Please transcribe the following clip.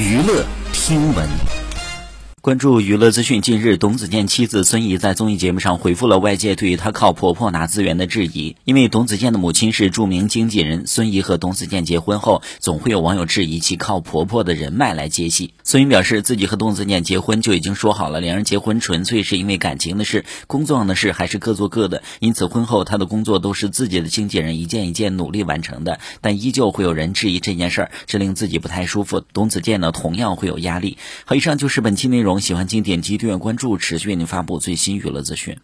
娱乐听闻。关注娱乐资讯，近日董子健妻子孙怡在综艺节目上回复了外界对于她靠婆婆拿资源的质疑。因为董子健的母亲是著名经纪人，孙怡和董子健结婚后，总会有网友质疑其靠婆婆的人脉来接戏。孙怡表示，自己和董子健结婚就已经说好了，两人结婚纯粹是因为感情的事，工作上的事还是各做各的。因此婚后她的工作都是自己的经纪人一件一件努力完成的，但依旧会有人质疑这件事儿，这令自己不太舒服。董子健呢，同样会有压力。好，以上就是本期内容。喜欢请点击订阅关注，持续为您发布最新娱乐资讯。